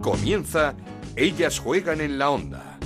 Comienza Ellas juegan en la onda.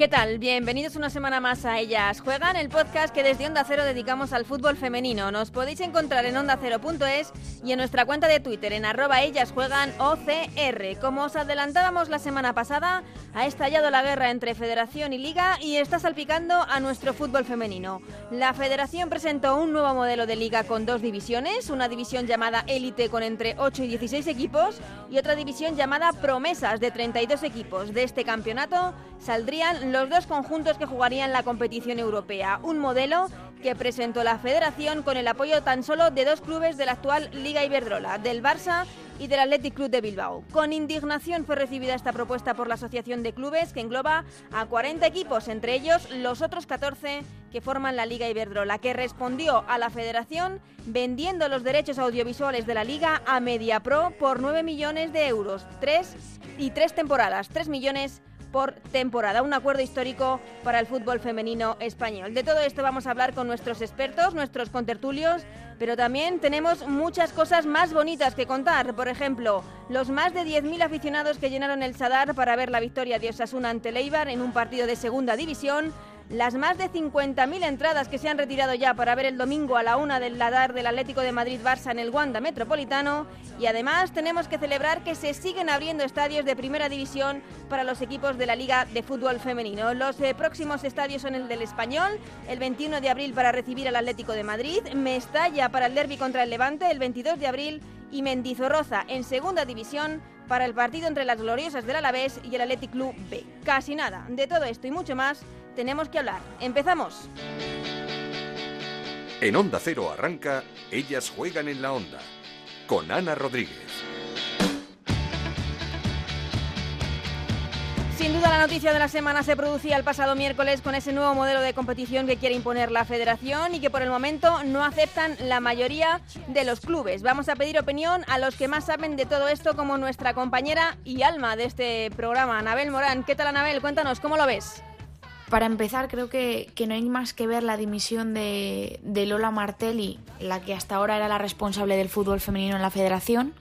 ¿Qué tal? Bienvenidos una semana más a Ellas Juegan, el podcast que desde Onda Cero dedicamos al fútbol femenino. Nos podéis encontrar en ondacero.es y en nuestra cuenta de Twitter en arroba ellas juegan OCR. Como os adelantábamos la semana pasada, ha estallado la guerra entre Federación y Liga y está salpicando a nuestro fútbol femenino. La Federación presentó un nuevo modelo de liga con dos divisiones, una división llamada Élite con entre 8 y 16 equipos y otra división llamada Promesas de 32 equipos. De este campeonato saldrían los dos conjuntos que jugarían la competición europea. Un modelo que presentó la federación con el apoyo tan solo de dos clubes de la actual Liga Iberdrola, del Barça y del Athletic Club de Bilbao. Con indignación fue recibida esta propuesta por la Asociación de Clubes, que engloba a 40 equipos, entre ellos los otros 14 que forman la Liga Iberdrola, que respondió a la federación vendiendo los derechos audiovisuales de la Liga a MediaPro por 9 millones de euros, tres y tres temporadas, 3 millones por temporada. Un acuerdo histórico para el fútbol femenino español. De todo esto vamos a hablar con nuestros expertos, nuestros contertulios, pero también tenemos muchas cosas más bonitas que contar. Por ejemplo, los más de 10.000 aficionados que llenaron el Sadar para ver la victoria de Osasuna ante Leibar en un partido de segunda división las más de 50.000 entradas que se han retirado ya para ver el domingo a la una del ladar del Atlético de Madrid-Barça en el Wanda Metropolitano y además tenemos que celebrar que se siguen abriendo estadios de primera división para los equipos de la Liga de Fútbol Femenino. Los eh, próximos estadios son el del Español, el 21 de abril para recibir al Atlético de Madrid, Mestalla para el derby contra el Levante el 22 de abril y Mendizorroza en segunda división para el partido entre las gloriosas del Alavés y el Athletic Club B. Casi nada. De todo esto y mucho más tenemos que hablar. ¡Empezamos! En Onda Cero arranca Ellas juegan en la Onda con Ana Rodríguez. Sin duda la noticia de la semana se producía el pasado miércoles con ese nuevo modelo de competición que quiere imponer la federación y que por el momento no aceptan la mayoría de los clubes. Vamos a pedir opinión a los que más saben de todo esto como nuestra compañera y alma de este programa, Anabel Morán. ¿Qué tal Anabel? Cuéntanos, ¿cómo lo ves? Para empezar, creo que, no hay más que ver la dimisión de, Lola Martelli, la que hasta ahora era la responsable del fútbol femenino en la federación,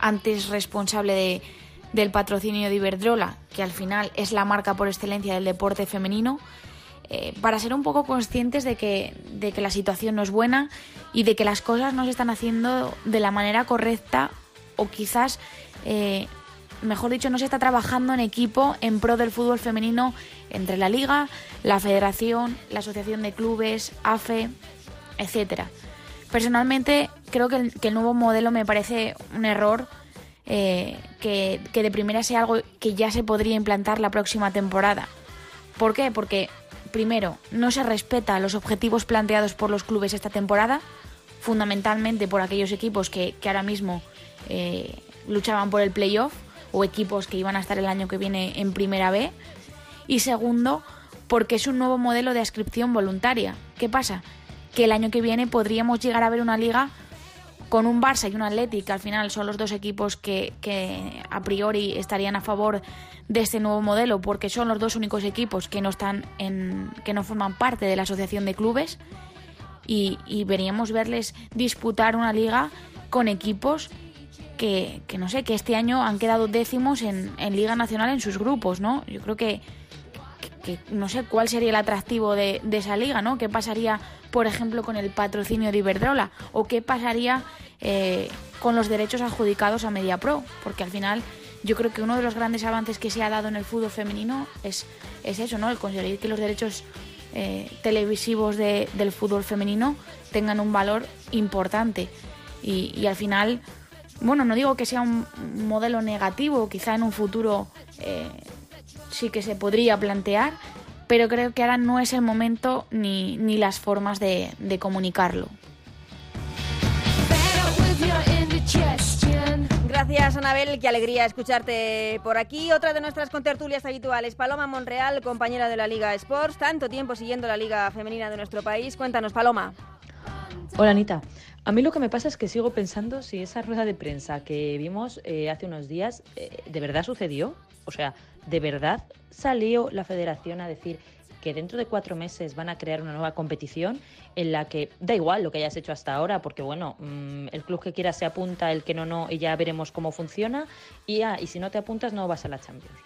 antes responsable del patrocinio de Iberdrola, que al final es la marca por excelencia del deporte femenino, eh, para ser un poco conscientes de que, de que la situación no es buena y de que las cosas no se están haciendo de la manera correcta o quizás eh, mejor dicho, no se está trabajando en equipo en pro del fútbol femenino entre la liga, la federación, la asociación de clubes, AFE, etcétera. Personalmente creo que el, nuevo modelo me parece un error eh, que, que de primera sea algo que ya se podría implantar la próxima temporada. ¿Por qué? Porque primero no se respeta los objetivos planteados por los clubes esta temporada, fundamentalmente por aquellos equipos que, que ahora mismo eh, luchaban por el playoff o equipos que iban a estar el año que viene en Primera B. Y segundo, porque es un nuevo modelo de ascripción voluntaria. ¿Qué pasa? Que el año que viene podríamos llegar a ver una liga con un Barça y un Athletic, que al final son los dos equipos que, a priori estarían a favor de este nuevo modelo, porque son los dos únicos equipos que no están en, que no forman parte de la asociación de clubes, y, y veríamos verles disputar una liga con equipos que, no sé, que este año han quedado décimos en, Liga Nacional en sus grupos, ¿no? Yo creo que, no sé cuál sería el atractivo de, esa liga, ¿no? ¿Qué pasaría, por ejemplo, con el patrocinio de Iberdrola? ¿O qué pasaría eh, con los derechos adjudicados a MediaPro? Porque al final yo creo que uno de los grandes avances que se ha dado en el fútbol femenino es, es eso, ¿no? El conseguir que los derechos eh, televisivos del fútbol femenino tengan un valor importante. Y, y al final bueno, no digo que sea un modelo negativo, quizá en un futuro eh, sí que se podría plantear, pero creo que ahora no es el momento ni, las formas de, comunicarlo. Gracias, Anabel. Qué alegría escucharte por aquí. Otra de nuestras contertulias habituales, Paloma Monreal, compañera de la Liga Sports. Tanto tiempo siguiendo la Liga Femenina de nuestro país. Cuéntanos, Paloma. Hola, Anita. A mí lo que me pasa es que sigo pensando si esa rueda de prensa que vimos eh, hace unos días eh, de verdad sucedió O sea, ¿de verdad salió la federación a decir que dentro de cuatro meses van a crear una nueva competición en la que da igual lo que hayas hecho hasta ahora, porque bueno, mm, el club que quiera se apunta, el que no, no, y ya veremos cómo funciona. Y, ah, y si no te apuntas, no vas a la Champions.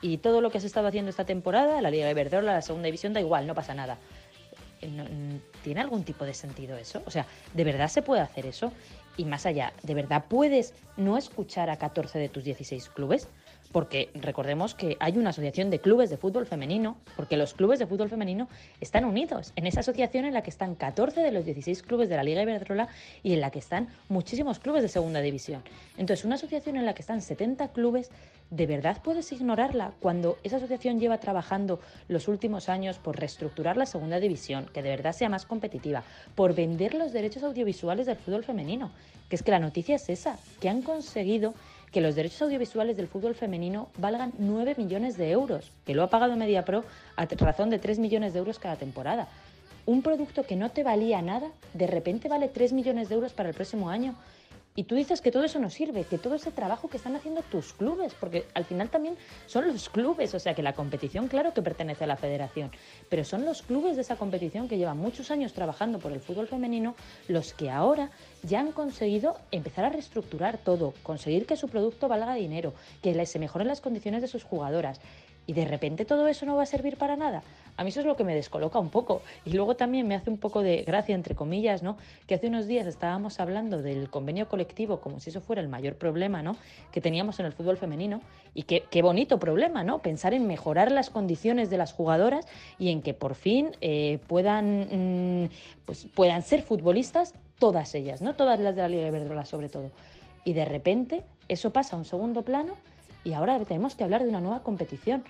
Y todo lo que has estado haciendo esta temporada, la Liga de Iberdrola, la segunda división, da igual, no pasa nada. Eh, ¿Tiene algún tipo de sentido eso? O sea, ¿de verdad se puede hacer eso? Y más allá, ¿de verdad puedes no escuchar a 14 de tus 16 clubes? Porque recordemos que hay una asociación de clubes de fútbol femenino, porque los clubes de fútbol femenino están unidos en esa asociación en la que están 14 de los 16 clubes de la Liga Iberdrola y en la que están muchísimos clubes de segunda división. Entonces, una asociación en la que están 70 clubes, ¿de verdad puedes ignorarla cuando esa asociación lleva trabajando los últimos años por reestructurar la segunda división, que de verdad sea más competitiva, por vender los derechos audiovisuales del fútbol femenino? Que es que la noticia es esa, que han conseguido que los derechos audiovisuales del fútbol femenino valgan 9 millones de euros, que lo ha pagado MediaPro a razón de 3 millones de euros cada temporada. Un producto que no te valía nada, de repente vale 3 millones de euros para el próximo año. Y tú dices que todo eso no sirve, que todo ese trabajo que están haciendo tus clubes, porque al final también son los clubes, o sea que la competición claro que pertenece a la federación, pero son los clubes de esa competición que llevan muchos años trabajando por el fútbol femenino los que ahora ya han conseguido empezar a reestructurar todo, conseguir que su producto valga dinero, que se mejoren las condiciones de sus jugadoras. Y de repente todo eso no va a servir para nada. A mí eso es lo que me descoloca un poco. Y luego también me hace un poco de gracia, entre comillas, ¿no? Que hace unos días estábamos hablando del convenio colectivo como si eso fuera el mayor problema, ¿no? Que teníamos en el fútbol femenino. Y qué, qué bonito problema, ¿no? Pensar en mejorar las condiciones de las jugadoras y en que por fin eh, puedan, mm, pues, puedan ser futbolistas todas ellas, ¿no? Todas las de la Liga de Iberdrola sobre todo. Y de repente eso pasa a un segundo plano y ahora tenemos que hablar de una nueva competición.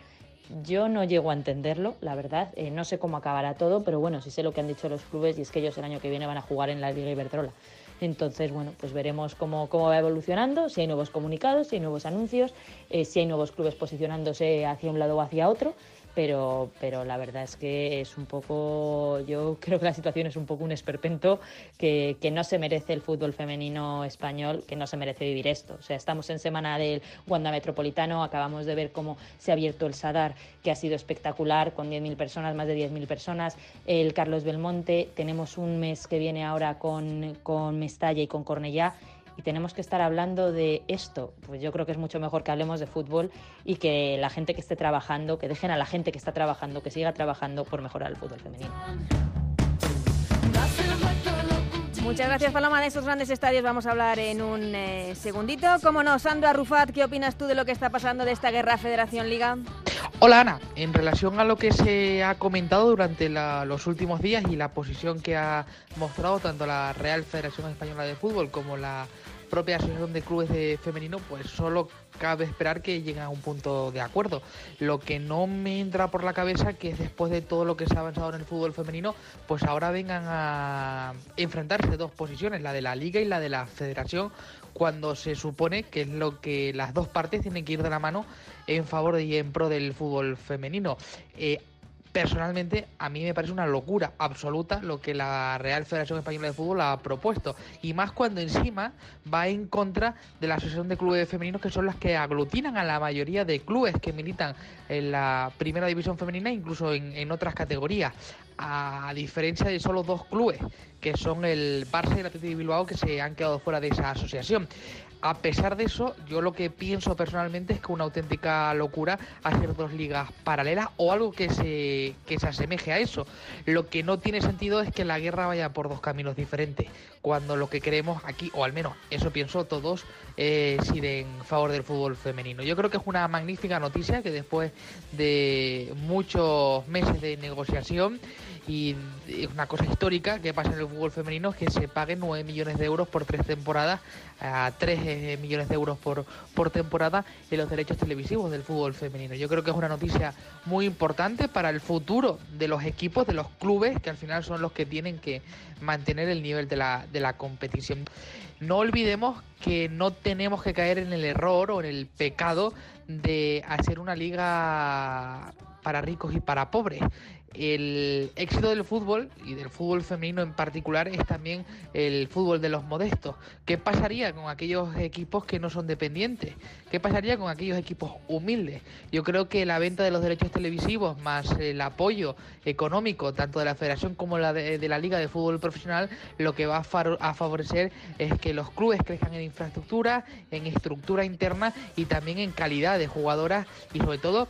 Yo no llego a entenderlo, la verdad. Eh, no sé cómo acabará todo, pero bueno, sí sé lo que han dicho los clubes y es que ellos el año que viene van a jugar en la Liga Iberdrola. Entonces, bueno, pues veremos cómo, cómo va evolucionando, si hay nuevos comunicados, si hay nuevos anuncios, eh, si hay nuevos clubes posicionándose hacia un lado o hacia otro pero, pero la verdad es que es un poco, yo creo que la situación es un poco un esperpento que, que no se merece el fútbol femenino español, que no se merece vivir esto. O sea, estamos en semana del Wanda Metropolitano, acabamos de ver cómo se ha abierto el Sadar, que ha sido espectacular, con 10.000 personas, más de 10.000 personas, el Carlos Belmonte, tenemos un mes que viene ahora con, con Mestalla y con Cornellá y tenemos que estar hablando de esto, pues yo creo que es mucho mejor que hablemos de fútbol y que la gente que esté trabajando, que dejen a la gente que está trabajando, que siga trabajando por mejorar el fútbol femenino. Muchas gracias, Paloma. De esos grandes estadios vamos a hablar en un eh, segundito. Como no, Sandra Rufat, ¿qué opinas tú de lo que está pasando de esta guerra Federación-Liga? Hola, Ana. En relación a lo que se ha comentado durante los últimos días y la posición que ha mostrado tanto la Real Federación Española de Fútbol como la propia Asociación de Clubes de Femenino, pues solo cabe esperar que lleguen a un punto de acuerdo. Lo que no me entra por la cabeza que es después de todo lo que se ha avanzado en el fútbol femenino, pues ahora vengan a enfrentarse dos posiciones, la de la liga y la de la federación, cuando se supone que es lo que las dos partes tienen que ir de la mano en favor y en pro del fútbol femenino. Eh, personalmente a mí me parece una locura absoluta lo que la Real Federación Española de Fútbol ha propuesto. Y más cuando encima va en contra de la Asociación de Clubes Femeninos que son las que aglutinan a la mayoría de clubes que militan en la primera división femenina incluso en, otras categorías. A diferencia de solo dos clubes que son el Barça y el Atlético de Bilbao que se han quedado fuera de esa asociación a pesar de eso, yo lo que pienso personalmente es que una auténtica locura hacer dos ligas paralelas o algo que se, que se asemeje a eso. Lo que no tiene sentido es que la guerra vaya por dos caminos diferentes, cuando lo que queremos aquí, o al menos eso pienso todos, es ir en favor del fútbol femenino. Yo creo que es una magnífica noticia que después de muchos meses de negociación y es una cosa histórica que pasa en el fútbol femenino que se paguen 9 millones de euros por tres temporadas a 3 eh, millones de euros por, por temporada en los derechos televisivos del fútbol femenino. Yo creo que es una noticia muy importante para el futuro de los equipos, de los clubes, que al final son los que tienen que mantener el nivel de la, de la competición. No olvidemos que no tenemos que caer en el error o en el pecado de hacer una liga para ricos y para pobres. El éxito del fútbol y del fútbol femenino en particular es también el fútbol de los modestos. ¿Qué pasaría con aquellos equipos que no son dependientes? ¿Qué pasaría con aquellos equipos humildes? Yo creo que la venta de los derechos televisivos más el apoyo económico tanto de la federación como la de, la liga de fútbol profesional lo que va a, favorecer es que los clubes crezcan en infraestructura, en estructura interna y también en calidad de jugadoras y sobre todo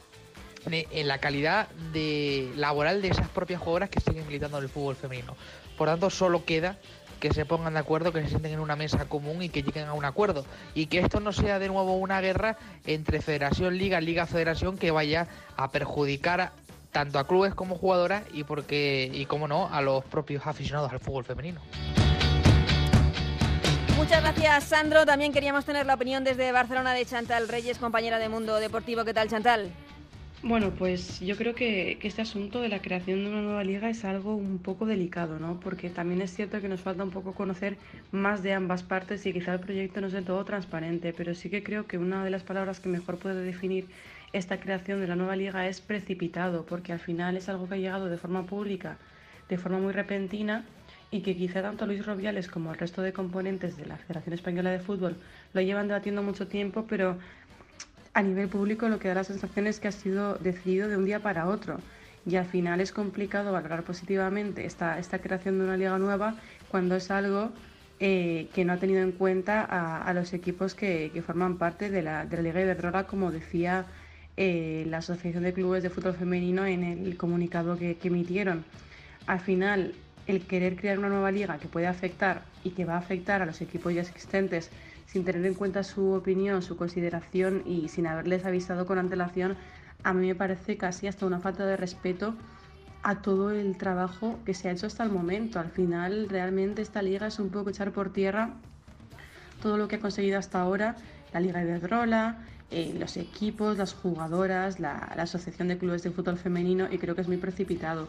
en la calidad de laboral de esas propias jugadoras que siguen militando en el fútbol femenino. Por tanto, solo queda que se pongan de acuerdo, que se sienten en una mesa común y que lleguen a un acuerdo. Y que esto no sea de nuevo una guerra entre Federación, Liga, Liga, Federación que vaya a perjudicar tanto a clubes como jugadoras y porque y como no a los propios aficionados al fútbol femenino. Muchas gracias, Sandro. También queríamos tener la opinión desde Barcelona de Chantal Reyes, compañera de Mundo Deportivo. ¿Qué tal, Chantal? Bueno, pues yo creo que, este asunto de la creación de una nueva liga es algo un poco delicado, ¿no? Porque también es cierto que nos falta un poco conocer más de ambas partes y quizá el proyecto no es del todo transparente, pero sí que creo que una de las palabras que mejor puede definir esta creación de la nueva liga es precipitado, porque al final es algo que ha llegado de forma pública, de forma muy repentina y que quizá tanto Luis Robiales como el resto de componentes de la Federación Española de Fútbol lo llevan debatiendo mucho tiempo, pero a nivel público lo que da la sensación es que ha sido decidido de un día para otro. Y al final es complicado valorar positivamente esta, creación de una liga nueva cuando es algo eh, que no ha tenido en cuenta a, los equipos que, forman parte de la, de la Liga Iberdrola, como decía eh, la Asociación de Clubes de Fútbol Femenino en el comunicado que, que emitieron. Al final, el querer crear una nueva liga que puede afectar y que va a afectar a los equipos ya existentes sin tener en cuenta su opinión, su consideración y sin haberles avisado con antelación, a mí me parece casi hasta una falta de respeto a todo el trabajo que se ha hecho hasta el momento. Al final, realmente esta liga es un poco echar por tierra todo lo que ha conseguido hasta ahora la Liga Iberdrola, eh, los equipos, las jugadoras, la, Asociación de Clubes de Fútbol Femenino y creo que es muy precipitado.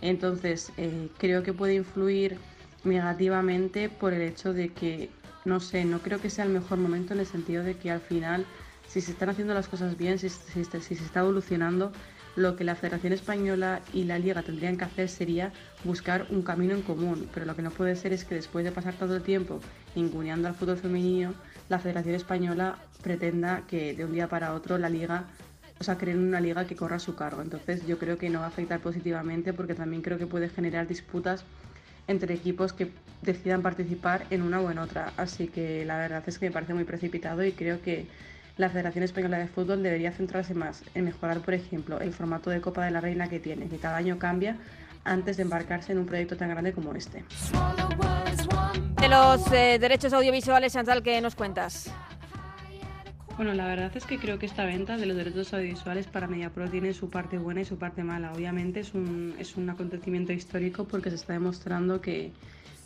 Entonces, eh, creo que puede influir negativamente por el hecho de que no sé, no creo que sea el mejor momento en el sentido de que al final, si se están haciendo las cosas bien, si, se está evolucionando, lo que la Federación Española y la Liga tendrían que hacer sería buscar un camino en común, pero lo que no puede ser es que después de pasar el tiempo ninguneando al fútbol femenino, la Federación Española pretenda que de un día para otro la Liga, o sea, creen una liga que corra a su cargo. Entonces yo creo que no va a afectar positivamente porque también creo que puede generar disputas entre equipos que decidan participar en una o en otra. Así que la verdad es que me parece muy precipitado y creo que la Federación Española de Fútbol debería centrarse más en mejorar, por ejemplo, el formato de Copa de la Reina que tiene, que cada año cambia antes de embarcarse en un proyecto tan grande como este. De los eh, derechos audiovisuales, Chantal, ¿qué nos cuentas? Bueno, la verdad es que creo que esta venta de los derechos audiovisuales para MediaPro tiene su parte buena y su parte mala. Obviamente es un, es un acontecimiento histórico porque se está demostrando que,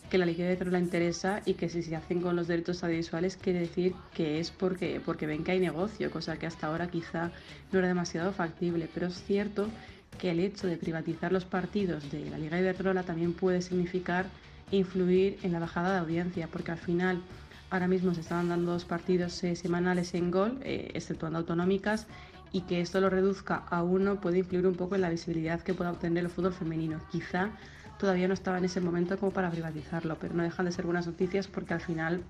que la Liga de la interesa y que si se hacen con los derechos audiovisuales quiere decir que es porque, porque ven que hay negocio, cosa que hasta ahora quizá no era demasiado factible. Pero es cierto que el hecho de privatizar los partidos de la Liga Iberdrola también puede significar influir en la bajada de audiencia, porque al final Ahora mismo se estaban dando dos partidos eh, semanales en gol, eh, exceptuando autonómicas, y que esto lo reduzca a uno puede influir un poco en la visibilidad que pueda obtener el fútbol femenino. Quizá todavía no estaba en ese momento como para privatizarlo, pero no dejan de ser buenas noticias porque al final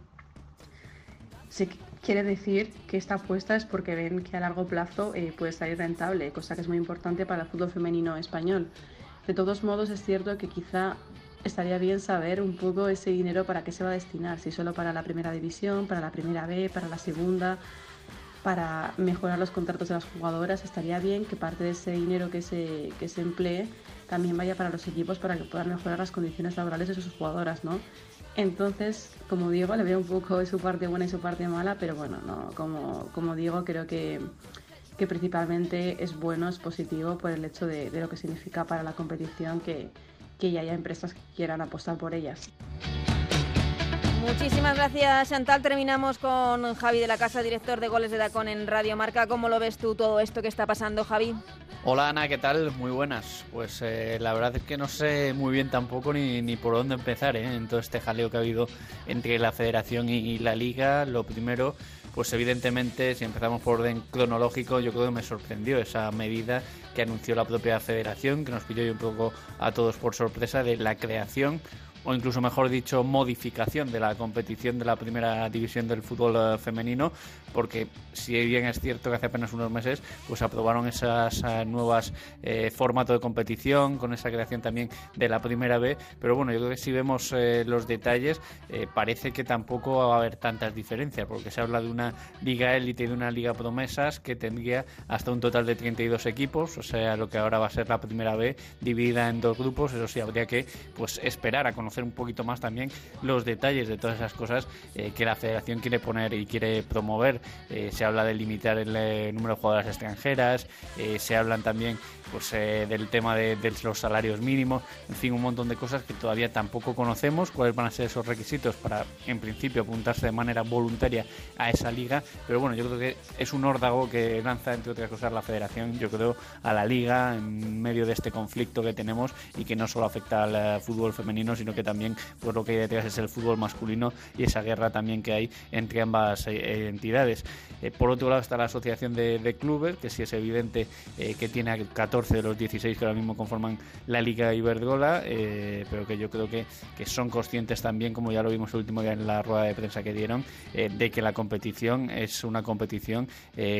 se quiere decir que esta apuesta es porque ven que a largo plazo eh, puede salir rentable, cosa que es muy importante para el fútbol femenino español. De todos modos, es cierto que quizá estaría bien saber un poco ese dinero para qué se va a destinar, si solo para la primera división, para la primera B, para la segunda, para mejorar los contratos de las jugadoras. Estaría bien que parte de ese dinero que se, que se emplee también vaya para los equipos para que puedan mejorar las condiciones laborales de sus jugadoras, ¿no? Entonces, como digo, le veo un poco su parte buena y su parte mala, pero bueno, no, como, como digo, creo que, que principalmente es bueno, es positivo por el hecho de, de lo que significa para la competición que, que ya haya empresas que quieran apostar por ellas. Muchísimas gracias, Chantal. Terminamos con Javi de la Casa, director de Goles de Dacón en Radio Marca. ¿Cómo lo ves tú todo esto que está pasando, Javi? Hola Ana, ¿qué tal? Muy buenas. Pues eh, la verdad es que no sé muy bien tampoco ni, ni por dónde empezar ¿eh? en todo este jaleo que ha habido entre la federación y, y la liga. Lo primero, pues evidentemente, si empezamos por orden cronológico, yo creo que me sorprendió esa medida que anunció la propia federación, que nos pidió un poco a todos por sorpresa, de la creación o incluso mejor dicho modificación de la competición de la primera división del fútbol eh, femenino porque si bien es cierto que hace apenas unos meses pues aprobaron esas eh, nuevas eh, formatos de competición con esa creación también de la primera B pero bueno yo creo que si vemos los detalles parece que tampoco va a haber tantas diferencias porque se habla de una liga élite y de una liga promesas que tendría hasta un total de 32 equipos o sea lo que ahora va a ser la primera B dividida en dos grupos eso sí habría que pues esperar a conocer un poquito más también los detalles de todas esas cosas eh, que la federación quiere poner y quiere promover. Eh, se habla de limitar el eh, número de jugadoras extranjeras, se hablan también pues del tema de, los salarios mínimos, en fin, un montón de cosas que todavía tampoco conocemos, cuáles van a ser esos requisitos para, en principio, apuntarse de manera voluntaria a esa liga, pero bueno, yo creo que es un órdago que lanza, entre otras cosas, la federación, yo creo, a la liga en medio de este conflicto que tenemos y que no solo afecta al fútbol femenino, sino que también pues lo que hay detrás es el fútbol masculino y esa guerra también que hay entre ambas eh, entidades. Eh, por otro lado está la Asociación de, Clubes, que sí es evidente eh, que tiene 14 de los 16 que ahora mismo conforman la Liga Iberdrola, pero que yo creo que, que, son conscientes también, como ya lo vimos el último día en la rueda de prensa que dieron, de que la competición es una competición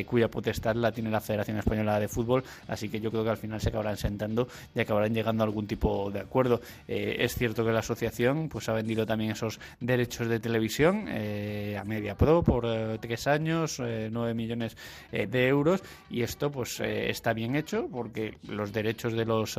cuya potestad la tiene la Federación Española de Fútbol, así que yo creo que al final se acabarán sentando y acabarán llegando a algún tipo de acuerdo. es cierto que la asociación pues ha vendido también esos derechos de televisión eh, a Media Pro por eh, tres años, eh, nueve millones de euros y esto pues está bien hecho porque los derechos de los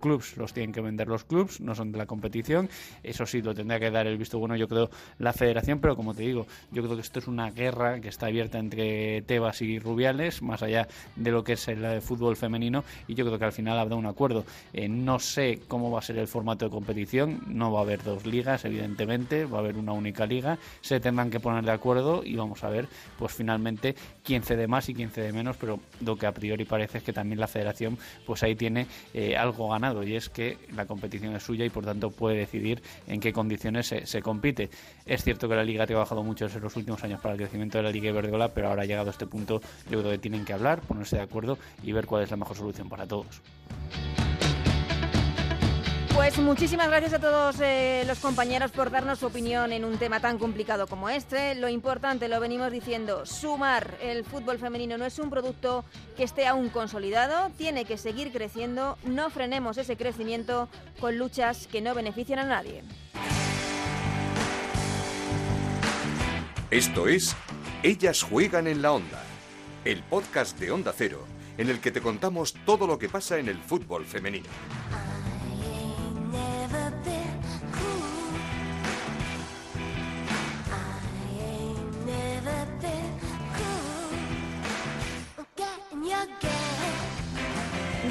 clubs los tienen que vender los clubs, no son de la competición. Eso sí, lo tendrá que dar el visto bueno yo creo la federación, pero como te digo, yo creo que esto es una guerra que está abierta entre Tebas y Rubiales, más allá de lo que es el fútbol femenino y yo creo que al final habrá un acuerdo. no sé cómo va a ser el formato de competición, no va a haber dos ligas, evidentemente, va a haber una única liga, se tendrán que poner de acuerdo y vamos a ver, pues finalmente, quién cede más y quién cede menos, pero lo que a priori parece es que también la federación, pues ahí tiene eh, algo ganado y es que la competición es suya y por tanto puede decidir en qué condiciones se, compite. Es cierto que la liga ha trabajado mucho en los últimos años para el crecimiento de la liga Iberdola, pero ahora ha llegado a este punto, yo creo que tienen que hablar, ponerse de acuerdo y ver cuál es la mejor solución para todos. Pues muchísimas gracias a todos eh, los compañeros por darnos su opinión en un tema tan complicado como este. Lo importante, lo venimos diciendo, sumar el fútbol femenino no es un producto que esté aún consolidado, tiene que seguir creciendo, no frenemos ese crecimiento con luchas que no benefician a nadie. Esto es Ellas juegan en la onda, el podcast de Onda Cero, en el que te contamos todo lo que pasa en el fútbol femenino.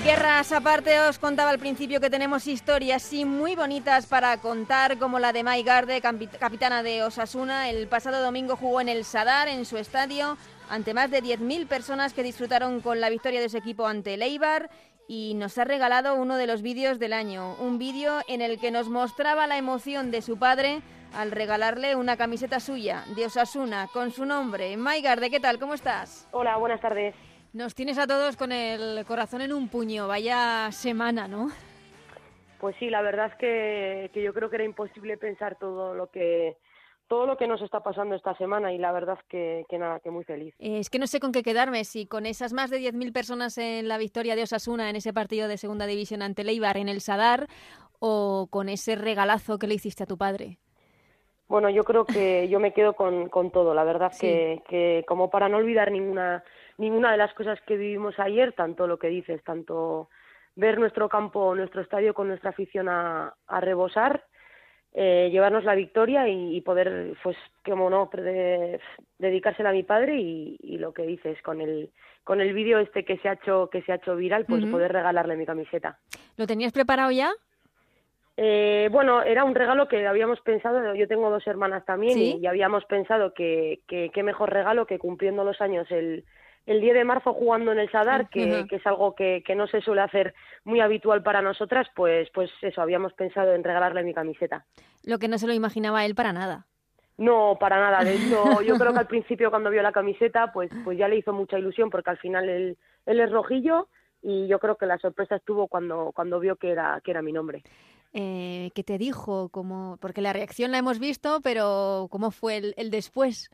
Guerras aparte, os contaba al principio que tenemos historias sí muy bonitas para contar, como la de Mai Garde, capitana de Osasuna. El pasado domingo jugó en el Sadar, en su estadio, ante más de 10.000 personas que disfrutaron con la victoria de su equipo ante el Eibar y nos ha regalado uno de los vídeos del año, un vídeo en el que nos mostraba la emoción de su padre al regalarle una camiseta suya de Osasuna con su nombre. Mai Garde, ¿qué tal? ¿Cómo estás? Hola, buenas tardes. Nos tienes a todos con el corazón en un puño, vaya semana, ¿no? Pues sí, la verdad es que, yo creo que era imposible pensar todo lo que todo lo que nos está pasando esta semana y la verdad que, que nada, que muy feliz. Es que no sé con qué quedarme, si con esas más de 10.000 personas en la victoria de Osasuna en ese partido de segunda división ante Leibar en el Sadar o con ese regalazo que le hiciste a tu padre. Bueno, yo creo que yo me quedo con, con todo, la verdad que, que como para no olvidar ninguna ninguna de las cosas que vivimos ayer, tanto lo que dices, tanto ver nuestro campo, nuestro estadio con nuestra afición a, a rebosar, eh, llevarnos la victoria y, poder, pues, como no, dedicársela a mi padre y, y, lo que dices, con el, con el vídeo este que se ha hecho, que se ha hecho viral, pues poder regalarle mi camiseta. ¿Lo tenías preparado ya? Eh, bueno, era un regalo que habíamos pensado, yo tengo dos hermanas también y, habíamos pensado que qué mejor regalo que cumpliendo los años el, el 10 de marzo jugando en el Sadar, que, es algo que, no se suele hacer muy habitual para nosotras, pues, pues eso, habíamos pensado en regalarle mi camiseta. Lo que no se lo imaginaba él para nada. No, para nada. De hecho, yo creo que al principio cuando vio la camiseta, pues, pues ya le hizo mucha ilusión porque al final él, él es rojillo y yo creo que la sorpresa estuvo cuando, cuando vio que era, que era mi nombre. Eh, ¿Qué te dijo? Como, porque la reacción la hemos visto, pero ¿cómo fue el, el después?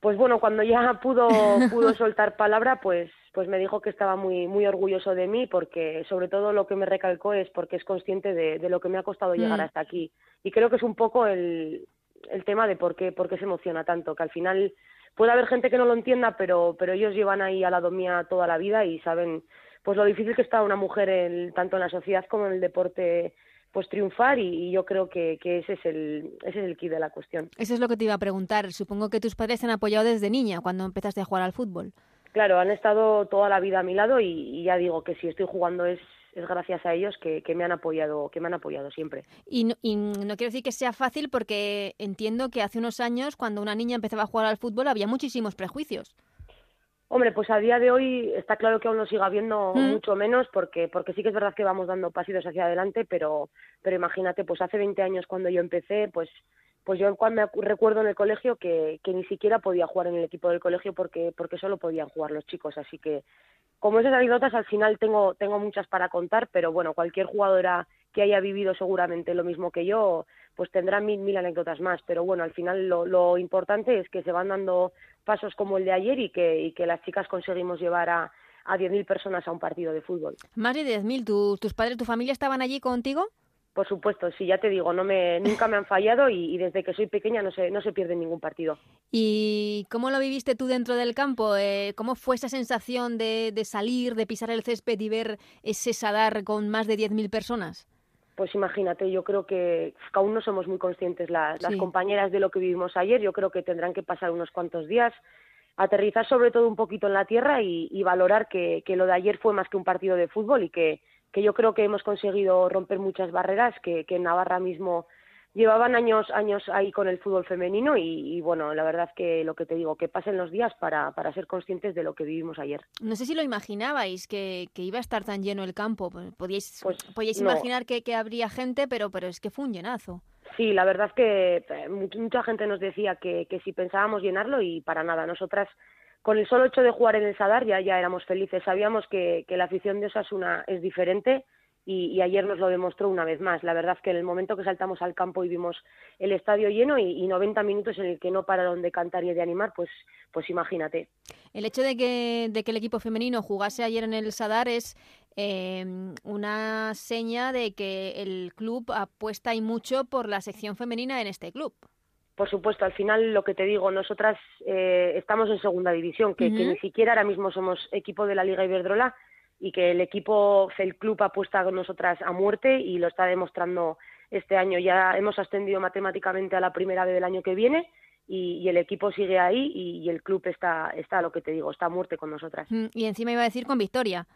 Pues bueno, cuando ya pudo, pudo soltar palabra, pues, pues me dijo que estaba muy, muy orgulloso de mí, porque sobre todo lo que me recalcó es porque es consciente de, de lo que me ha costado llegar Mm. hasta aquí. Y creo que es un poco el, el tema de por qué, por qué se emociona tanto, que al final puede haber gente que no lo entienda, pero, pero ellos llevan ahí al lado mía toda la vida y saben pues lo difícil que está una mujer en, tanto en la sociedad como en el deporte pues triunfar y, y yo creo que, que ese es el ese es el key de la cuestión. Eso es lo que te iba a preguntar. Supongo que tus padres te han apoyado desde niña, cuando empezaste a jugar al fútbol. Claro, han estado toda la vida a mi lado y, y ya digo que si estoy jugando es, es gracias a ellos que, que me han apoyado, que me han apoyado siempre. Y no, y no quiero decir que sea fácil porque entiendo que hace unos años, cuando una niña empezaba a jugar al fútbol, había muchísimos prejuicios. Hombre, pues a día de hoy está claro que aún lo siga habiendo Mm. mucho menos porque porque sí que es verdad que vamos dando pasitos hacia adelante, pero pero imagínate, pues hace 20 años cuando yo empecé, pues pues yo cuando me recuerdo en el colegio que, que ni siquiera podía jugar en el equipo del colegio porque porque solo podían jugar los chicos, así que como esas anécdotas al final tengo tengo muchas para contar, pero bueno, cualquier jugadora que haya vivido seguramente lo mismo que yo, pues tendrá mil, mil anécdotas más, pero bueno, al final lo, lo importante es que se van dando pasos como el de ayer y que, y que las chicas conseguimos llevar a, a 10.000 personas a un partido de fútbol. Más de 10.000. ¿Tu- ¿Tus padres, tu familia estaban allí contigo? Por supuesto, sí, ya te digo, no me, nunca me han fallado y, y desde que soy pequeña no se, no se pierde ningún partido. ¿Y cómo lo viviste tú dentro del campo? Eh, ¿Cómo fue esa sensación de, de salir, de pisar el césped y ver ese Sadar con más de 10.000 personas? Pues imagínate, yo creo que, que aún no somos muy conscientes las, compañeras de lo que vivimos ayer. Yo creo que tendrán que pasar unos cuantos días, aterrizar sobre todo un poquito en la tierra y, y valorar que, que lo de ayer fue más que un partido de fútbol y que, que yo creo que hemos conseguido romper muchas barreras que, que en Navarra mismo llevaban años años ahí con el fútbol femenino y, y bueno, la verdad que lo que te digo, que pasen los días para, para ser conscientes de lo que vivimos ayer. No sé si lo imaginabais que, que iba a estar tan lleno el campo. Podíais, Pues, podíais no. imaginar que, que habría gente, pero, pero es que fue un llenazo. Sí, la verdad es que eh, mu- mucha gente nos decía que, que si pensábamos llenarlo y para nada. Nosotras, con el solo hecho de jugar en el Sadar, ya, ya éramos felices. Sabíamos que, que la afición de Osasuna es diferente y, y ayer nos lo demostró una vez más. La verdad es que en el momento que saltamos al campo y vimos el estadio lleno y, y 90 minutos en el que no pararon de cantar y de animar, pues, pues imagínate. El hecho de que, de que el equipo femenino jugase ayer en el Sadar es eh, una seña de que el club apuesta y mucho por la sección femenina en este club. Por supuesto, al final lo que te digo, nosotras eh, estamos en segunda división, que, que ni siquiera ahora mismo somos equipo de la Liga Iberdrola y que el equipo, el club apuesta con nosotras a muerte y lo está demostrando este año. Ya hemos ascendido matemáticamente a la primera vez del año que viene y, y el equipo sigue ahí y, y el club está, está, lo que te digo, está a muerte con nosotras. Mm, Y encima iba a decir con victoria.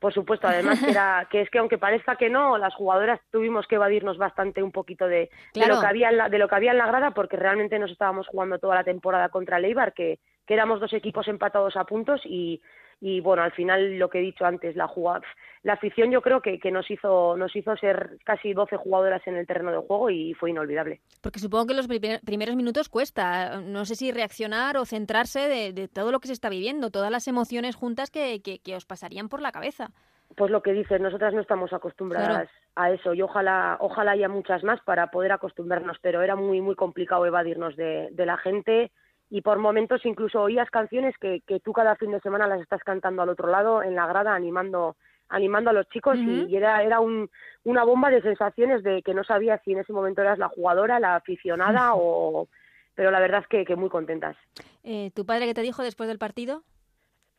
Por supuesto, además que, era, que es que aunque parezca que no, las jugadoras tuvimos que evadirnos bastante un poquito de, lo que había en la, de lo que había en la grada porque realmente nos estábamos jugando toda la temporada contra el Eibar, que, que éramos dos equipos empatados a puntos y, y bueno, al final lo que he dicho antes, la jugada, la afición yo creo que, que nos hizo nos hizo ser casi 12 jugadoras en el terreno de juego y fue inolvidable. Porque supongo que los primer- primeros minutos cuesta. No sé si reaccionar o centrarse de, de todo lo que se está viviendo, todas las emociones juntas que, que- que os pasarían por la cabeza. Pues lo que dices, nosotras no estamos acostumbradas a eso y ojalá ojalá haya muchas más para poder acostumbrarnos, pero era muy muy complicado evadirnos de, de la gente y por momentos incluso oías canciones que, que tú cada fin de semana las estás cantando al otro lado en la grada animando animando a los chicos y- era era un, una bomba de sensaciones de que no sabías si en ese momento eras la jugadora, la aficionada o pero la verdad es que, que muy contentas. Eh, ¿Tu padre qué te dijo después del partido?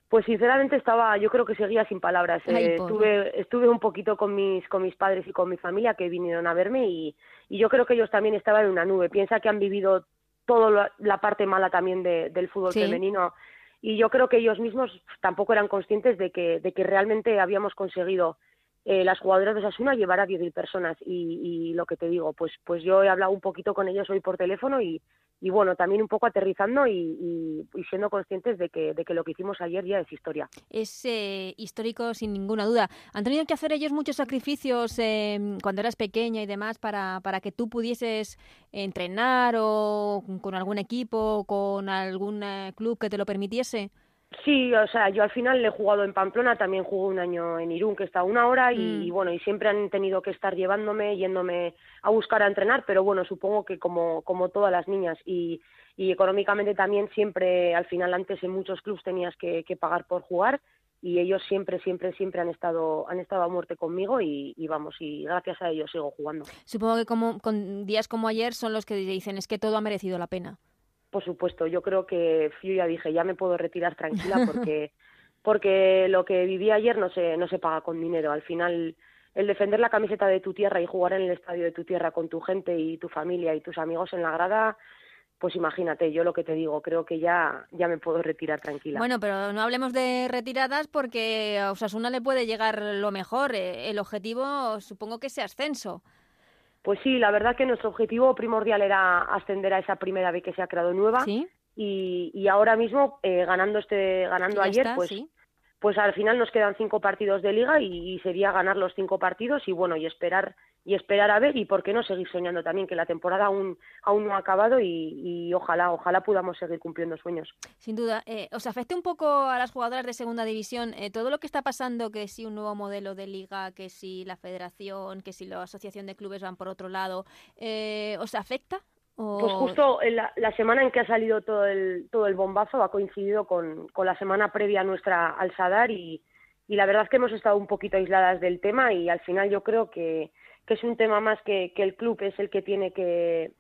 Pues sinceramente estaba, yo creo que seguía sin palabras. Ay, Eh, estuve, estuve un poquito con mis, con mis padres y con mi familia que vinieron a verme y, y yo creo que ellos también estaban en una nube. Piensa que han vivido toda la, parte mala también de- del fútbol Sí. femenino y yo creo que ellos mismos tampoco eran conscientes de que, de que realmente habíamos conseguido eh, las jugadoras de Sasuna llevar a 10.000 personas y, y, lo que te digo, pues, pues yo he hablado un poquito con ellos hoy por teléfono y, y bueno, también un poco aterrizando y, y, siendo conscientes de que, de que lo que hicimos ayer ya es historia. Es eh, histórico sin ninguna duda. ¿Han tenido que hacer ellos muchos sacrificios eh, cuando eras pequeña y demás para, para que tú pudieses entrenar o con algún equipo, con algún eh, club que te lo permitiese? Sí, o sea, yo al final he jugado en Pamplona, también jugué un año en Irún, que está una hora, y, mm. bueno, y siempre han tenido que estar llevándome, yéndome a buscar a entrenar, pero bueno, supongo que como, como todas las niñas, y, y económicamente también siempre, al final antes en muchos clubes tenías que, que pagar por jugar, y ellos siempre, siempre, siempre han estado, han estado a muerte conmigo y, y, vamos, y gracias a ellos sigo jugando. Supongo que como con días como ayer son los que dicen es que todo ha merecido la pena. Por supuesto, yo creo que yo ya dije, ya me puedo retirar tranquila porque porque lo que viví ayer no se no se paga con dinero. Al final el defender la camiseta de tu tierra y jugar en el estadio de tu tierra con tu gente y tu familia y tus amigos en la grada, pues imagínate, yo lo que te digo, creo que ya, ya me puedo retirar tranquila. Bueno, pero no hablemos de retiradas porque a Osasuna le puede llegar lo mejor. Eh, el objetivo supongo que es ascenso. Pues sí, la verdad que nuestro objetivo primordial era ascender a esa primera vez que se ha creado nueva. Y, y ahora mismo, eh, ganando este ganando ayer, pues, pues al final nos quedan cinco partidos de liga y, sería ganar los cinco partidos y bueno, y esperar y esperar a ver y por qué no seguir soñando también que la temporada aún aún no ha acabado y, ojalá ojalá podamos seguir cumpliendo sueños. Sin duda. Eh, os afecta un poco a las jugadoras de segunda división eh, todo lo que está pasando que si un nuevo modelo de liga que si la federación que si la asociación de clubes van por otro lado eh, os afecta Pues justo la, la, semana en que ha salido todo el, todo el bombazo ha coincidido con, con la semana previa nuestra al Sadar y, y la verdad es que hemos estado un poquito aisladas del tema y al final yo creo que, que es un tema más que, que el club es el que tiene que,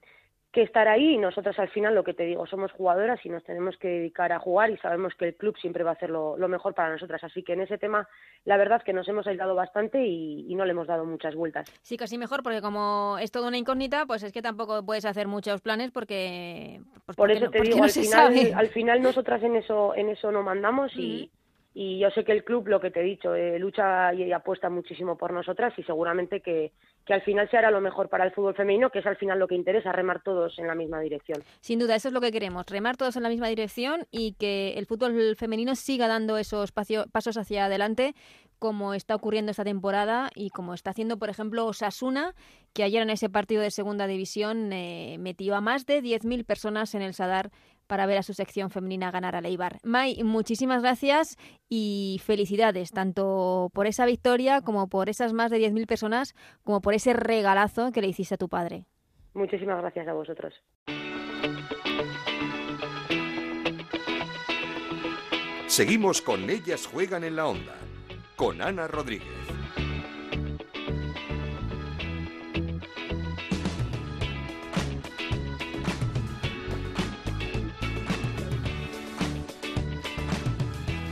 que estar ahí y nosotros al final lo que te digo somos jugadoras y nos tenemos que dedicar a jugar y sabemos que el club siempre va a hacer lo, mejor para nosotras. Así que en ese tema la verdad es que nos hemos aislado bastante y, no le hemos dado muchas vueltas. Sí casi mejor porque como es toda una incógnita pues es que tampoco puedes hacer muchos planes porque pues por eso te digo al final al final nosotras en eso en eso no mandamos y y yo sé que el club, lo que te he dicho, eh, lucha y apuesta muchísimo por nosotras y seguramente que, que al final se hará lo mejor para el fútbol femenino, que es al final lo que interesa, remar todos en la misma dirección. Sin duda, eso es lo que queremos, remar todos en la misma dirección y que el fútbol femenino siga dando esos pasos hacia adelante como está ocurriendo esta temporada y como está haciendo, por ejemplo, Osasuna, que ayer en ese partido de segunda división eh, metió a más de 10.000 personas en el Sadar para ver a su sección femenina ganar a Leibar. May, muchísimas gracias y felicidades, tanto por esa victoria como por esas más de 10.000 personas, como por ese regalazo que le hiciste a tu padre. Muchísimas gracias a vosotros. Seguimos con Ellas Juegan en la Onda, con Ana Rodríguez.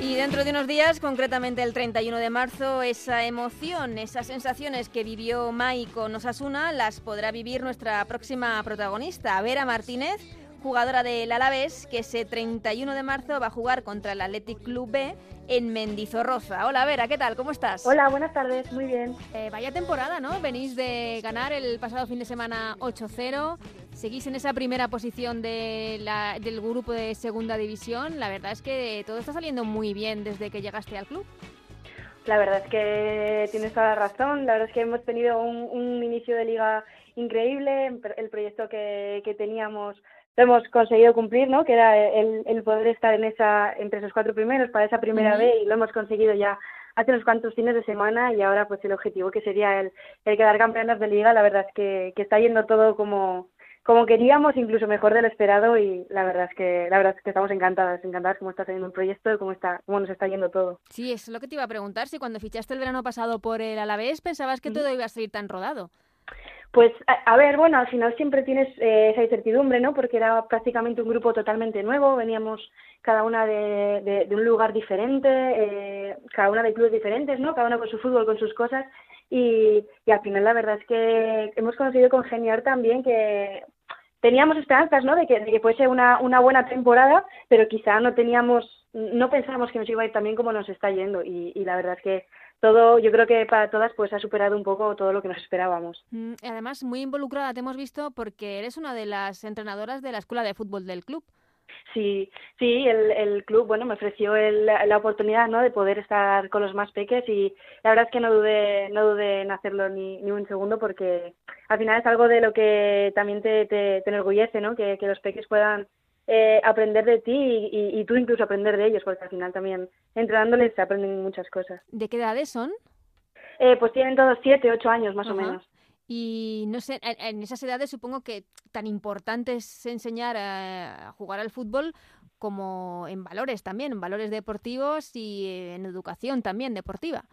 Y dentro de unos días, concretamente el 31 de marzo, esa emoción, esas sensaciones que vivió Mai con Osasuna, las podrá vivir nuestra próxima protagonista, Vera Martínez, jugadora del Alavés, que ese 31 de marzo va a jugar contra el Athletic Club B en Mendizorroza. Hola Vera, ¿qué tal? ¿Cómo estás? Hola, buenas tardes, muy bien. Eh, vaya temporada, ¿no? Venís de ganar el pasado fin de semana 8-0, seguís en esa primera posición de la, del grupo de segunda división. La verdad es que todo está saliendo muy bien desde que llegaste al club. La verdad es que tienes toda la razón. La verdad es que hemos tenido un, inicio de liga increíble. El proyecto que, que teníamos lo hemos conseguido cumplir, ¿no? Que era el, el, poder estar en esa, entre esos cuatro primeros para esa primera vez y lo hemos conseguido ya hace unos cuantos fines de semana y ahora pues el objetivo que sería el, el quedar campeonas de liga, la verdad es que, que está yendo todo como, como queríamos, incluso mejor de lo esperado y la verdad es que la verdad es que estamos encantadas, encantadas cómo está saliendo el proyecto y cómo está cómo nos está yendo todo. Sí, es lo que te iba a preguntar, si cuando fichaste el verano pasado por el Alavés pensabas que todo iba a salir tan rodado. Pues a, ver, bueno, al final siempre tienes eh, esa incertidumbre, ¿no? Porque era prácticamente un grupo totalmente nuevo, veníamos cada una de, de, un lugar diferente, eh, cada una de clubes diferentes, ¿no? Cada una con su fútbol, con sus cosas. Y, y al final la verdad es que hemos conseguido congeniar también que teníamos esperanzas, ¿no? De que, de que fuese una, una buena temporada, pero quizá no teníamos no pensamos que nos iba a ir tan bien como nos está yendo y, y la verdad es que todo, yo creo que para todas pues ha superado un poco todo lo que nos esperábamos. Mm, además, muy involucrada te hemos visto porque eres una de las entrenadoras de la escuela de fútbol del club. Sí, sí, el, el club, bueno, me ofreció el, la oportunidad, ¿no? De poder estar con los más peques y la verdad es que no dudé, no dudé en hacerlo ni, ni un segundo porque al final es algo de lo que también te, te, te enorgullece, ¿no? Que, que los peques puedan eh, aprender de ti y, y, tú incluso aprender de ellos, porque al final también entrenándoles se aprenden muchas cosas. ¿De qué edades son? Eh, pues tienen todos siete, ocho años más o menos. Y no sé, en, esas edades supongo que tan importante es enseñar a, jugar al fútbol como en valores también, en valores deportivos y en educación también deportiva.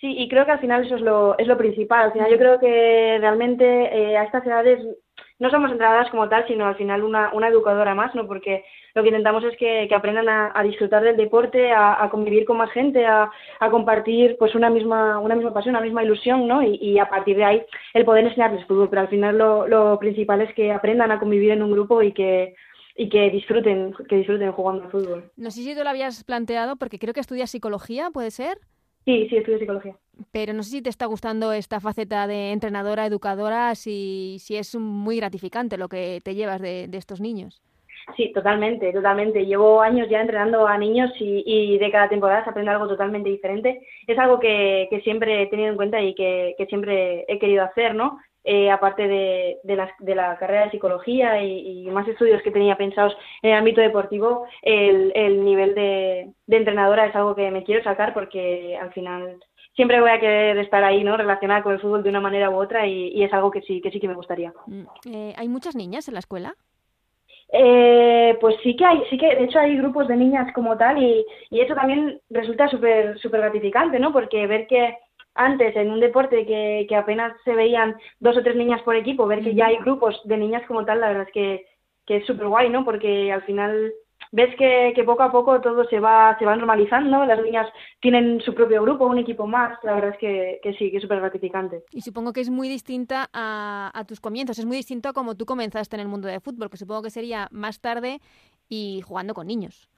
Sí, y creo que al final eso es lo, es lo principal. Al final yo creo que realmente eh, a estas edades no somos entrenadoras como tal, sino al final una, una educadora más, ¿no? Porque lo que intentamos es que, que aprendan a, a, disfrutar del deporte, a, a, convivir con más gente, a, a compartir pues una misma, una misma pasión, una misma ilusión, ¿no? Y, y, a partir de ahí el poder enseñarles fútbol, pero al final lo, lo principal es que aprendan a convivir en un grupo y que y que disfruten, que disfruten jugando al fútbol. No sé si tú lo habías planteado, porque creo que estudias psicología, ¿puede ser? Sí, sí, estudio psicología. Pero no sé si te está gustando esta faceta de entrenadora, educadora, si, si es muy gratificante lo que te llevas de, de estos niños. Sí, totalmente, totalmente. Llevo años ya entrenando a niños y, y, de cada temporada se aprende algo totalmente diferente. Es algo que, que siempre he tenido en cuenta y que, que siempre he querido hacer, ¿no? Eh, aparte de, de, la, de, la, carrera de psicología y, y, más estudios que tenía pensados en el ámbito deportivo, el, el nivel de, de, entrenadora es algo que me quiero sacar porque al final siempre voy a querer estar ahí, ¿no? Relacionada con el fútbol de una manera u otra y, y es algo que sí, que sí que me gustaría. Eh, ¿Hay muchas niñas en la escuela? Eh, pues sí que hay, sí que de hecho hay grupos de niñas como tal y, y eso también resulta súper súper gratificante, ¿no? Porque ver que antes en un deporte que, que apenas se veían dos o tres niñas por equipo, ver que ya hay grupos de niñas como tal, la verdad es que, que es súper guay, ¿no? Porque al final ves que, que, poco a poco todo se va, se va normalizando, las niñas tienen su propio grupo, un equipo más, la verdad es que, que sí, que es súper gratificante. Y supongo que es muy distinta a, a, tus comienzos, es muy distinto a como tú comenzaste en el mundo del fútbol, que supongo que sería más tarde y jugando con niños.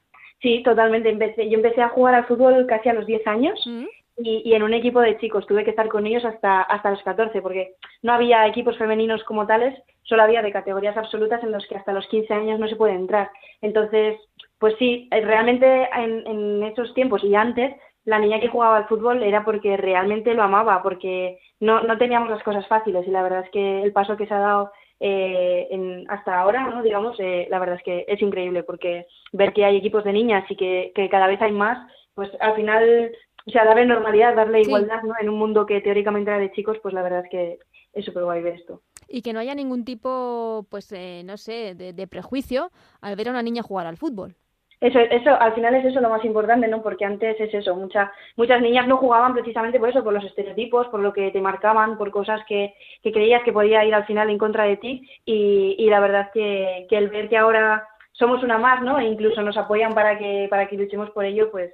Sí, totalmente. Empecé, yo empecé a jugar al fútbol casi a los 10 años. ¿Mm? Y, y, en un equipo de chicos tuve que estar con ellos hasta, hasta los 14, porque no había equipos femeninos como tales, solo había de categorías absolutas en los que hasta los 15 años no se puede entrar. Entonces, pues sí, eh, realmente en, esos tiempos y antes, la niña que jugaba al fútbol era porque realmente lo amaba, porque no, no teníamos las cosas fáciles y la verdad es que el paso que se ha dado eh, en, hasta ahora, ¿no? digamos, eh, la verdad es que es increíble porque ver que hay equipos de niñas y que, que cada vez hay más, pues al final o sea, darle normalidad, darle sí. igualdad, ¿no? En un mundo que teóricamente era de chicos, pues la verdad es que es súper guay ver esto. Y que no haya ningún tipo, pues, eh, no sé, de, de, prejuicio al ver a una niña jugar al fútbol. Eso, eso, al final es eso lo más importante, ¿no? Porque antes es eso, mucha, muchas niñas no jugaban precisamente por eso, por los estereotipos, por lo que te marcaban, por cosas que, que creías que podía ir al final en contra de ti y, y la verdad es que, que el ver que ahora somos una más, ¿no? E incluso nos apoyan para que, para que luchemos por ello, pues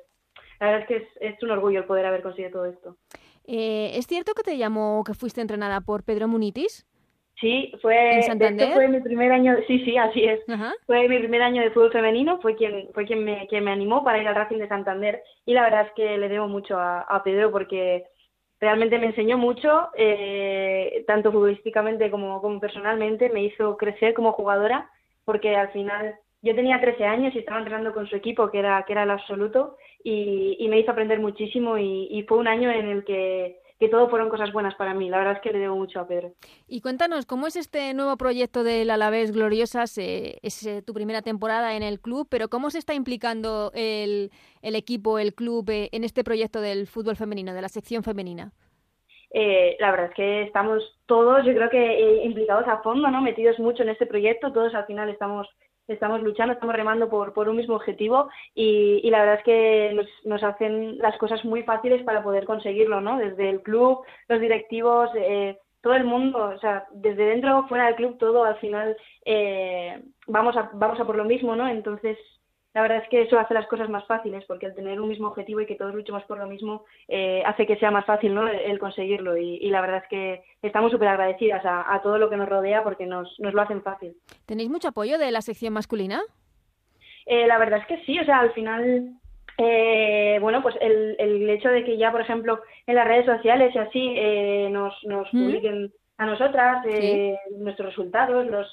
la verdad es que es, es un orgullo el poder haber conseguido todo esto. Eh, ¿Es cierto que te llamó, que fuiste entrenada por Pedro Munitis? Sí, fue, fue mi primer año, sí, sí, así es. Ajá. Fue mi primer año de fútbol femenino, fue quien, fue quien me, quien me animó para ir al Racing de Santander y la verdad es que le debo mucho a, a Pedro porque realmente me enseñó mucho, eh, tanto futbolísticamente como, como personalmente, me hizo crecer como jugadora porque al final yo tenía 13 años y estaba entrenando con su equipo, que era, que era el absoluto, y, y me hizo aprender muchísimo y, y, fue un año en el que, que todo fueron cosas buenas para mí. La verdad es que le debo mucho a Pedro. Y cuéntanos, ¿cómo es este nuevo proyecto del Alavés Gloriosas? Eh, es eh, tu primera temporada en el club, pero ¿cómo se está implicando el, el equipo, el club, eh, en este proyecto del fútbol femenino, de la sección femenina? Eh, la verdad es que estamos todos, yo creo que implicados a fondo, ¿no? Metidos mucho en este proyecto, todos al final estamos estamos luchando, estamos remando por, por un mismo objetivo y, y la verdad es que nos, hacen las cosas muy fáciles para poder conseguirlo, ¿no? Desde el club, los directivos, eh, todo el mundo, o sea, desde dentro, fuera del club, todo al final eh, vamos, a, vamos a por lo mismo, ¿no? Entonces, la verdad es que eso hace las cosas más fáciles, porque al tener un mismo objetivo y que todos luchemos por lo mismo, eh, hace que sea más fácil ¿no? el, conseguirlo. Y, y, la verdad es que estamos súper agradecidas a, a, todo lo que nos rodea porque nos, nos lo hacen fácil. ¿Tenéis mucho apoyo de la sección masculina? Eh, la verdad es que sí, o sea, al final eh, bueno, pues el, el hecho de que ya, por ejemplo, en las redes sociales y así eh, nos, nos publiquen a nosotras eh, nuestros resultados, los,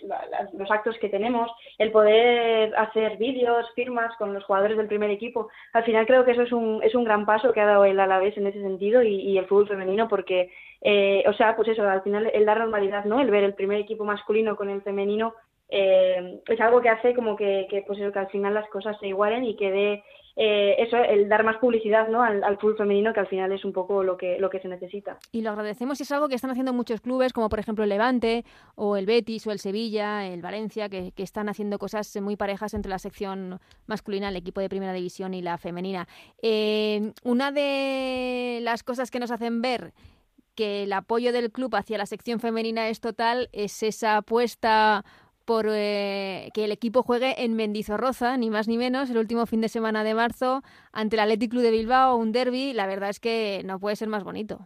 los actos que tenemos, el poder hacer vídeos, firmas con los jugadores del primer equipo. Al final creo que eso es un, es un gran paso que ha dado el Alavés en ese sentido y, y el fútbol femenino porque, eh, o sea, pues eso, al final el dar normalidad, ¿no? El ver el primer equipo masculino con el femenino eh, es algo que hace como que, que, pues eso, que al final las cosas se igualen y que dé eh, eso, el dar más publicidad ¿no? al, al fútbol femenino, que al final es un poco lo que, lo que se necesita. Y lo agradecemos y es algo que están haciendo muchos clubes, como por ejemplo el Levante, o el Betis, o el Sevilla, el Valencia, que, que están haciendo cosas muy parejas entre la sección masculina, el equipo de primera división y la femenina. Eh, una de las cosas que nos hacen ver que el apoyo del club hacia la sección femenina es total es esa apuesta por eh, que el equipo juegue en Mendizorroza, ni más ni menos, el último fin de semana de marzo ante el Athletic Club de Bilbao, un derby. La verdad es que no puede ser más bonito.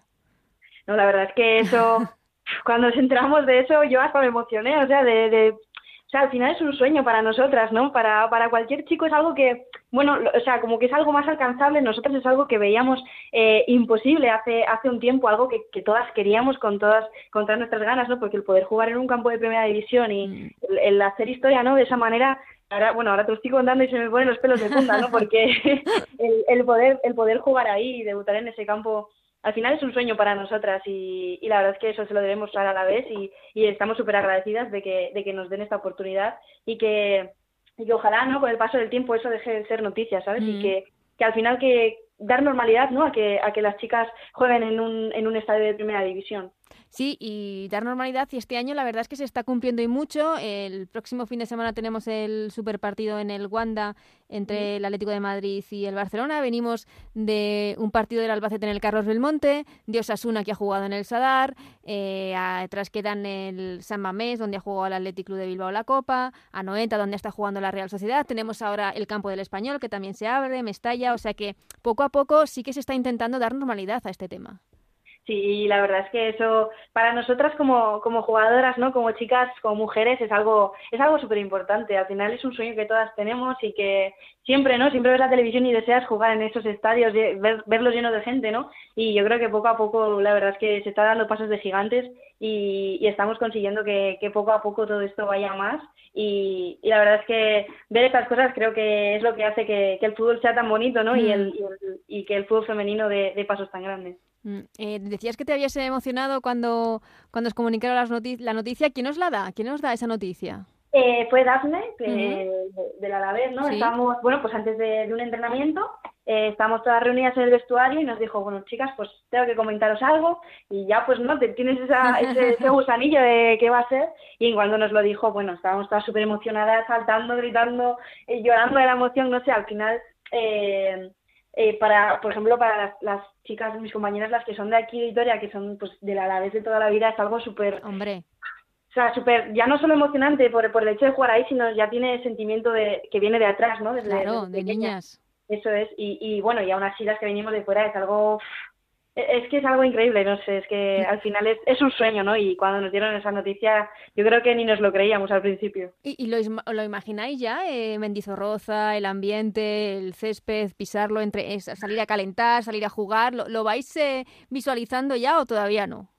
No, la verdad es que eso, cuando nos enteramos de eso, yo hasta me emocioné, o sea, de, de o sea, al final es un sueño para nosotras, ¿no? Para, para cualquier chico es algo que, bueno, o sea, como que es algo más alcanzable, nosotros es algo que veíamos eh, imposible hace, hace un tiempo, algo que, que todas queríamos con todas, con todas nuestras ganas, ¿no? Porque el poder jugar en un campo de primera división y el, el hacer historia, ¿no? De esa manera, ahora, bueno, ahora te lo estoy contando y se me ponen los pelos de punta, ¿no? Porque el, el poder, el poder jugar ahí y debutar en ese campo al final es un sueño para nosotras y, y la verdad es que eso se lo debemos a la vez y, y estamos súper agradecidas de que, de que nos den esta oportunidad y que, y que ojalá, ¿no? Con el paso del tiempo eso deje de ser noticia, ¿sabes? Mm. Y que, que al final que dar normalidad, ¿no? A que, a que las chicas jueguen en un, en un estadio de primera división. Sí, y dar normalidad. Y este año la verdad es que se está cumpliendo y mucho. El próximo fin de semana tenemos el super partido en el Wanda entre el Atlético de Madrid y el Barcelona. Venimos de un partido del Albacete en el Carlos Belmonte, de Osasuna que ha jugado en el Sadar, eh, atrás quedan el San Mamés donde ha jugado el Atlético Club de Bilbao la Copa, a Noeta donde está jugando la Real Sociedad. Tenemos ahora el campo del Español que también se abre, Mestalla, o sea que poco a poco sí que se está intentando dar normalidad a este tema. Sí, y la verdad es que eso para nosotras como, como jugadoras, ¿no? Como chicas, como mujeres, es algo es algo súper importante. Al final es un sueño que todas tenemos y que siempre, ¿no? Siempre ves la televisión y deseas jugar en esos estadios, ver, verlos llenos de gente, ¿no? Y yo creo que poco a poco, la verdad es que se está dando pasos de gigantes y, y estamos consiguiendo que, que poco a poco todo esto vaya más. Y, y la verdad es que ver estas cosas creo que es lo que hace que, que el fútbol sea tan bonito, ¿no? Y, el, y, el- y que el fútbol femenino de pasos tan grandes. Mm, eh, decías que te habías emocionado cuando, cuando os comunicaron las noti- la noticia. ¿Quién os la da? ¿Quién os da esa noticia? Eh, fue Dafne, que, Ujú. de, del Alavés, ¿no? Sí. Estábamos, bueno, pues antes de, de un entrenamiento, eh, estábamos todas reunidas en el vestuario y nos dijo, bueno, chicas, pues tengo que comentaros algo y ya, pues, ¿no? Te, tienes esa, ese, ese gusanillo de qué va a ser y cuando nos lo dijo, bueno, estábamos todas súper emocionadas, saltando, gritando, eh, llorando de la emoción, no sé, al final... Eh, eh, para, por ejemplo, para las, las chicas, mis compañeras, las que son de aquí de Vitoria, que son pues del Alavés de toda la vida, es algo súper Hombre, o sea, súper, ya no solo emocionante por, por el hecho de jugar ahí, sino ya tiene sentimiento de que viene de atrás, ¿no? Desde, claro, desde de pequeña. niñas. Eso es, y, y bueno, y aún así las que venimos de fuera es algo, es que es algo increíble, no sé, es que al final es, es un sueño, ¿no? Y cuando nos dieron esa noticia, yo creo que ni nos lo creíamos al principio. ¿Y, y lo, imagináis ya? Eh, Mendizorroza, el ambiente, el césped, pisarlo, entre salir a calentar, salir a jugar. ¿Lo, lo vais eh, visualizando ya o todavía no?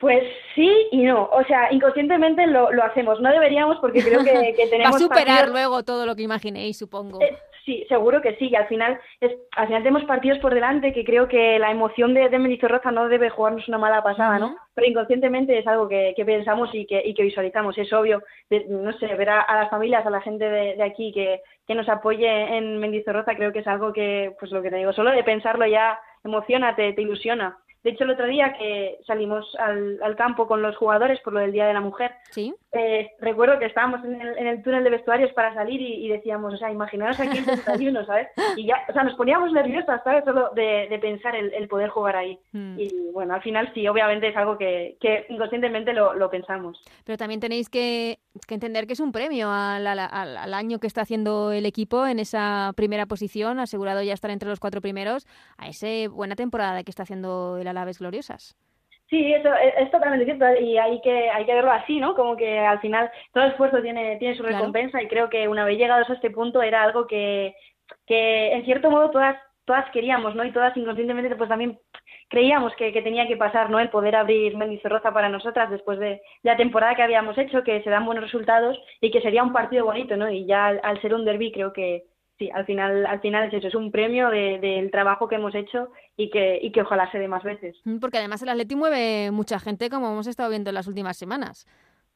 Pues sí y no, o sea, inconscientemente lo, lo hacemos, no deberíamos porque creo que, que Va a tenemos superar partidos- luego todo lo que imaginéis, supongo. Eh, sí, seguro que sí. Y al final, es, al final tenemos partidos por delante que creo que la emoción de, de Mendizorroza no debe jugarnos una mala pasada, ¿no? Pero inconscientemente es algo que, que pensamos y que, y que visualizamos. Es obvio, de- no sé, ver a, a las familias, a la gente de, de aquí que, que nos apoye en Mendizorroza, creo que es algo que, pues lo que te digo, solo de pensarlo ya emociona, te, te ilusiona. De hecho, el otro día que salimos al, al campo con los jugadores por lo del Día de la Mujer, ¿Sí? Eh, recuerdo que estábamos en el, en el túnel de vestuarios para salir y, y decíamos, o sea, imaginaros aquí el 31, ¿sabes? Y ya, o sea, nos poníamos nerviosas, ¿sabes? Solo de, de pensar el, el poder jugar ahí. Mm. Y bueno, al final sí, obviamente es algo que, que inconscientemente lo, lo pensamos. Pero también tenéis que, que entender que es un premio al, al- año que está haciendo el equipo en esa primera posición, asegurado ya estar entre los cuatro primeros, a esa buena temporada que está haciendo el Alavés Gloriosas. Sí, eso es, es totalmente cierto y hay que, hay que verlo así, ¿no? Como que al final todo esfuerzo tiene, tiene su Claro. recompensa y creo que una vez llegados a este punto era algo que, que en cierto modo todas todas queríamos, ¿no? Y todas inconscientemente pues también creíamos que, que tenía que pasar, ¿no? El poder abrir Mendizorroza para nosotras después de la temporada que habíamos hecho, que se dan buenos resultados y que sería un partido bonito, ¿no? Y ya al, ser un derby creo que sí, al final, al final es eso, es un premio del trabajo que hemos hecho y que, y que ojalá se dé más veces. Mm, porque además el Atleti mueve mucha gente, como hemos estado viendo en las últimas semanas.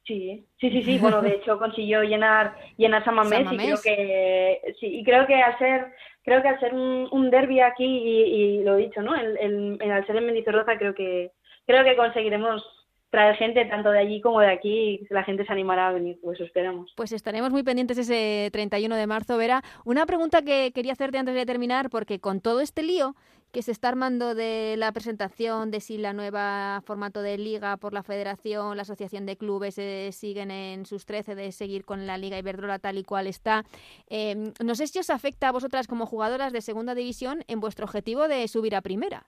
Sí, sí, sí, sí. Bueno, de hecho consiguió llenar llenar Samamés y creo que sí y creo que al ser creo que al ser un, un derby aquí y, lo he dicho, ¿no? El, el, al ser en Mendizorroza creo que creo que conseguiremos traer gente tanto de allí como de aquí y la gente se animará a venir, pues esperamos. Pues estaremos muy pendientes ese 31 de marzo, Vera. Una pregunta que quería hacerte antes de terminar, porque con todo este lío que se está armando de la presentación de si la nueva formato de liga por la federación, la asociación de clubes eh, siguen en sus 13 de seguir con la liga Iberdrola tal y cual está. Em, no sé si os afecta a vosotras como jugadoras de segunda división en vuestro objetivo de subir a primera.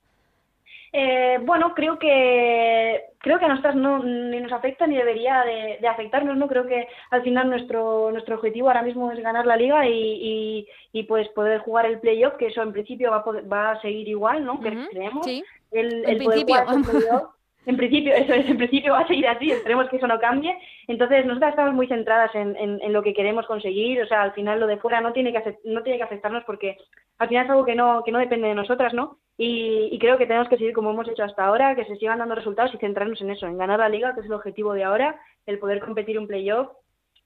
Eh, bueno, creo que creo que a nosotras no ni nos afecta ni debería de, afectarnos, ¿no? Creo que al final nuestro nuestro objetivo ahora mismo es ganar la liga y, y, pues poder jugar el playoff, que eso en principio va a, va a seguir igual, ¿no? creemos. Sí. El, el principio. En principio, eso es, en principio va a seguir así, esperemos que eso no cambie. Entonces, nosotras estamos muy centradas en, en, lo que queremos conseguir, o sea, al final lo de fuera no tiene que, no tiene que afectarnos porque al final es algo que no, que no depende de nosotras, ¿no? Y, y, creo que tenemos que seguir como hemos hecho hasta ahora, que se sigan dando resultados y centrarnos en eso, en ganar la liga, que es el objetivo de ahora, el poder competir un playoff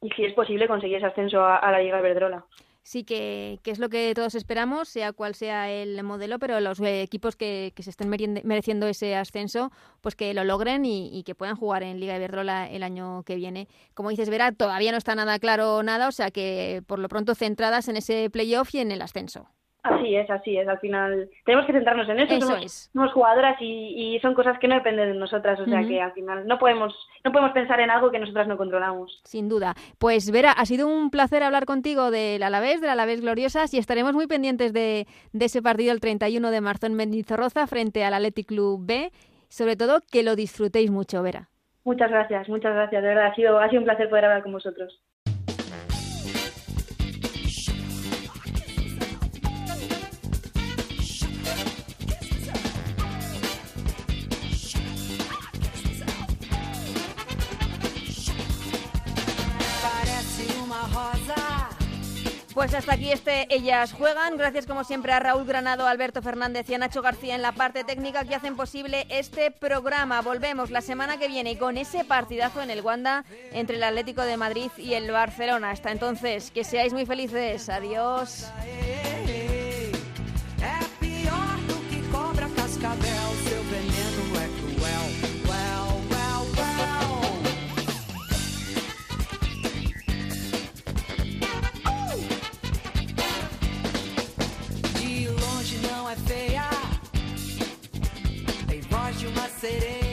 y si es posible conseguir ese ascenso a, la Liga Verdrola sí que, es lo que todos esperamos, sea cual sea el modelo, pero los equipos que, que se estén mereciendo ese ascenso, pues que lo logren y, que puedan jugar en Liga Iberdrola el año que viene. Como dices, Vera, todavía no está nada claro nada, o sea que por lo pronto centradas en ese playoff y en el ascenso. Así es, así es. Al final tenemos que centrarnos en eso. eso somos, es. somos jugadoras y, y, son cosas que no dependen de nosotras. O sea que al final no podemos, no podemos pensar en algo que nosotras no controlamos. Sin duda. Pues Vera, ha sido un placer hablar contigo del Alavés, del Alavés Gloriosas y estaremos muy pendientes de, de ese partido el 31 de marzo en Mendizorroza frente al Athletic Club B. Sobre todo que lo disfrutéis mucho, Vera. Muchas gracias, muchas gracias. De verdad, ha sido, ha sido un placer poder hablar con vosotros. Pues hasta aquí este Ellas Juegan. Gracias como siempre a Raúl Granado, Alberto Fernández y a Nacho García en la parte técnica que hacen posible este programa. Volvemos la semana que viene con ese partidazo en el Wanda entre el Atlético de Madrid y el Barcelona. Hasta entonces, que seáis muy felices. Adiós. sereno.